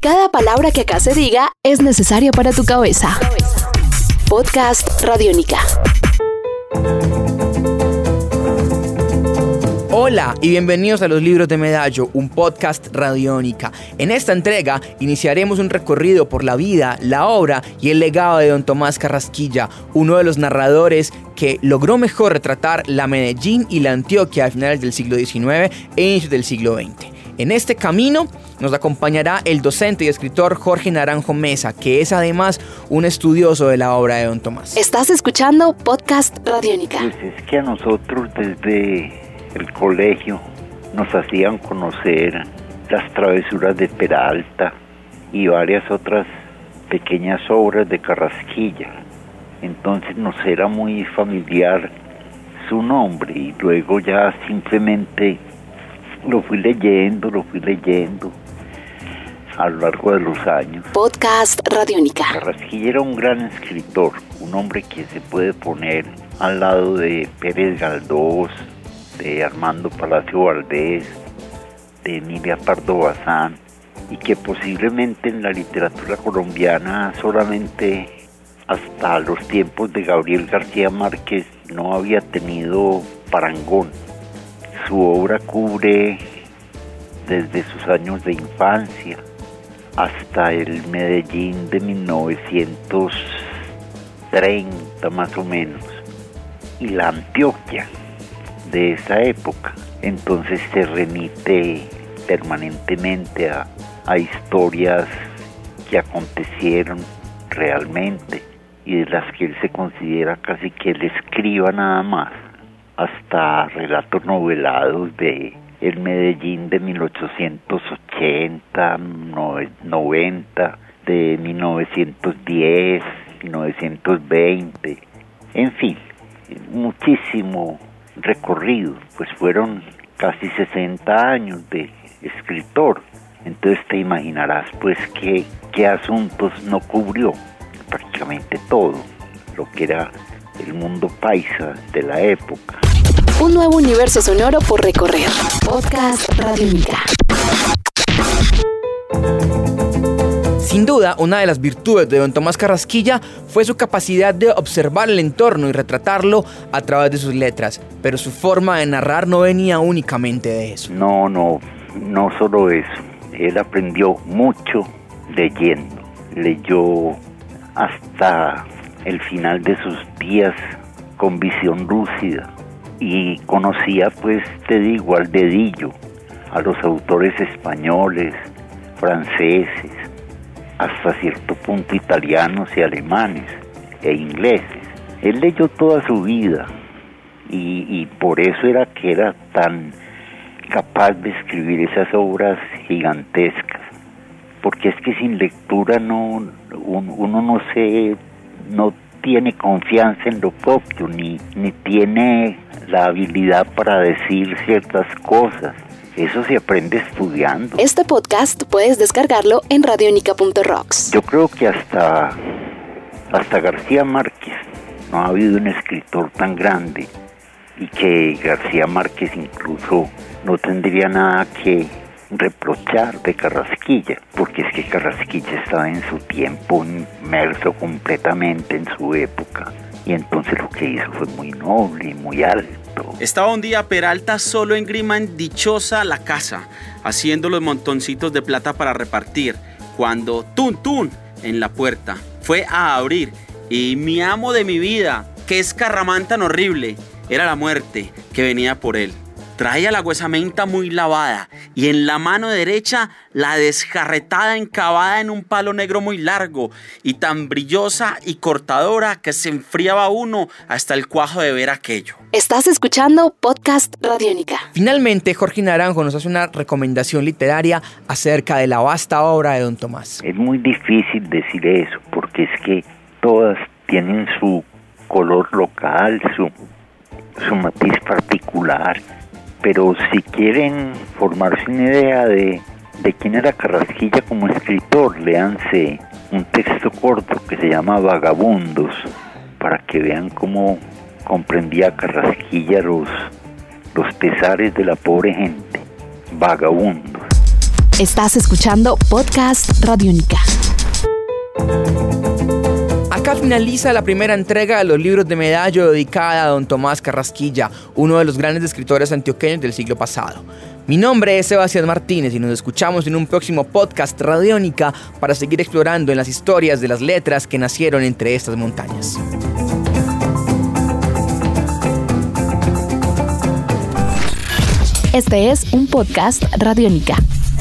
Cada palabra que acá se diga es necesaria para tu cabeza. Podcast Radiónica. Hola y bienvenidos a los libros de Medallo, un podcast radiónica. En esta entrega iniciaremos un recorrido por la vida, la obra y el legado de don Tomás Carrasquilla, uno de los narradores que logró mejor retratar la Medellín y la Antioquia a finales del siglo XIX e inicios del siglo XX. En este camino nos acompañará el docente y escritor Jorge Naranjo Mesa, que es además un estudioso de la obra de Don Tomás. Estás escuchando Podcast Radiónica. Pues es que a nosotros desde el colegio nos hacían conocer las travesuras de Peralta y varias otras pequeñas obras de Carrasquilla. Entonces nos era muy familiar su nombre y luego ya simplemente lo fui leyendo, lo fui leyendo a lo largo de los años. Podcast Radiónica. Carrasquilla era un gran escritor, un hombre que se puede poner al lado de Pérez Galdós, de Armando Palacio Valdés, de Emilia Pardo Bazán, y que posiblemente en la literatura colombiana solamente hasta los tiempos de Gabriel García Márquez no había tenido parangón su obra cubre desde sus años de infancia hasta el Medellín de 1930 más o menos y la Antioquia de esa época. Entonces se remite permanentemente a, historias que acontecieron realmente y de las que él se considera casi que él escriba nada más hasta relatos novelados de el Medellín de 1880, 90, de 1910, 1920, en fin, muchísimo recorrido, pues fueron casi 60 años de escritor, entonces te imaginarás pues qué, qué asuntos no cubrió, prácticamente todo, lo que era el mundo paisa de la época. Un nuevo universo sonoro por recorrer. Podcast Radiónica. Sin duda, una de las virtudes de don Tomás Carrasquilla fue su capacidad de observar el entorno y retratarlo a través de sus letras, pero su forma de narrar no venía únicamente de eso. No, no, no solo eso. Él aprendió mucho leyendo. Leyó hasta el final de sus días con visión lúcida y conocía pues te digo al dedillo a los autores españoles, franceses, hasta cierto punto italianos y alemanes e ingleses. Él leyó toda su vida y, y por eso era que era tan capaz de escribir esas obras gigantescas, porque es que sin lectura no uno no se no tiene confianza en lo propio ni, ni tiene la habilidad para decir ciertas cosas. Eso se aprende estudiando. Este podcast puedes descargarlo en radionica.rocks. Yo creo que hasta, hasta García Márquez no ha habido un escritor tan grande y que García Márquez incluso no tendría nada que reprochar de Carrasquilla, porque es que Carrasquilla estaba en su tiempo inmerso completamente en su época y entonces lo que hizo fue muy noble y muy alto. Estaba un día Peralta solo en Grima en dichosa la casa, haciendo los montoncitos de plata para repartir, cuando tun tun en la puerta fue a abrir y mi amo de mi vida, que es carramán tan horrible, era la muerte que venía por él. Traía la huesamenta muy lavada y en la mano derecha la desjarretada encavada en un palo negro muy largo y tan brillosa y cortadora que se enfriaba uno hasta el cuajo de ver aquello. Estás escuchando Podcast Radiónica. Finalmente, Jorge Naranjo nos hace una recomendación literaria acerca de la vasta obra de Don Tomás. Es muy difícil decir eso porque es que todas tienen su color local, su, su matiz particular pero si quieren formarse una idea de, de quién era Carrasquilla como escritor, léanse un texto corto que se llama Vagabundos, para que vean cómo comprendía Carrasquilla los, los pesares de la pobre gente. Vagabundos. Estás escuchando Podcast Radiónica. Finaliza la primera entrega de los libros de Medallo dedicada a don Tomás Carrasquilla, uno de los grandes escritores antioqueños del siglo pasado. Mi nombre es Sebastián Martínez y nos escuchamos en un próximo podcast Radiónica para seguir explorando en las historias de las letras que nacieron entre estas montañas. Este es un podcast Radiónica.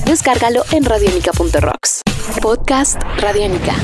Descárgalo en radiónica.rocks. Podcast Radiónica.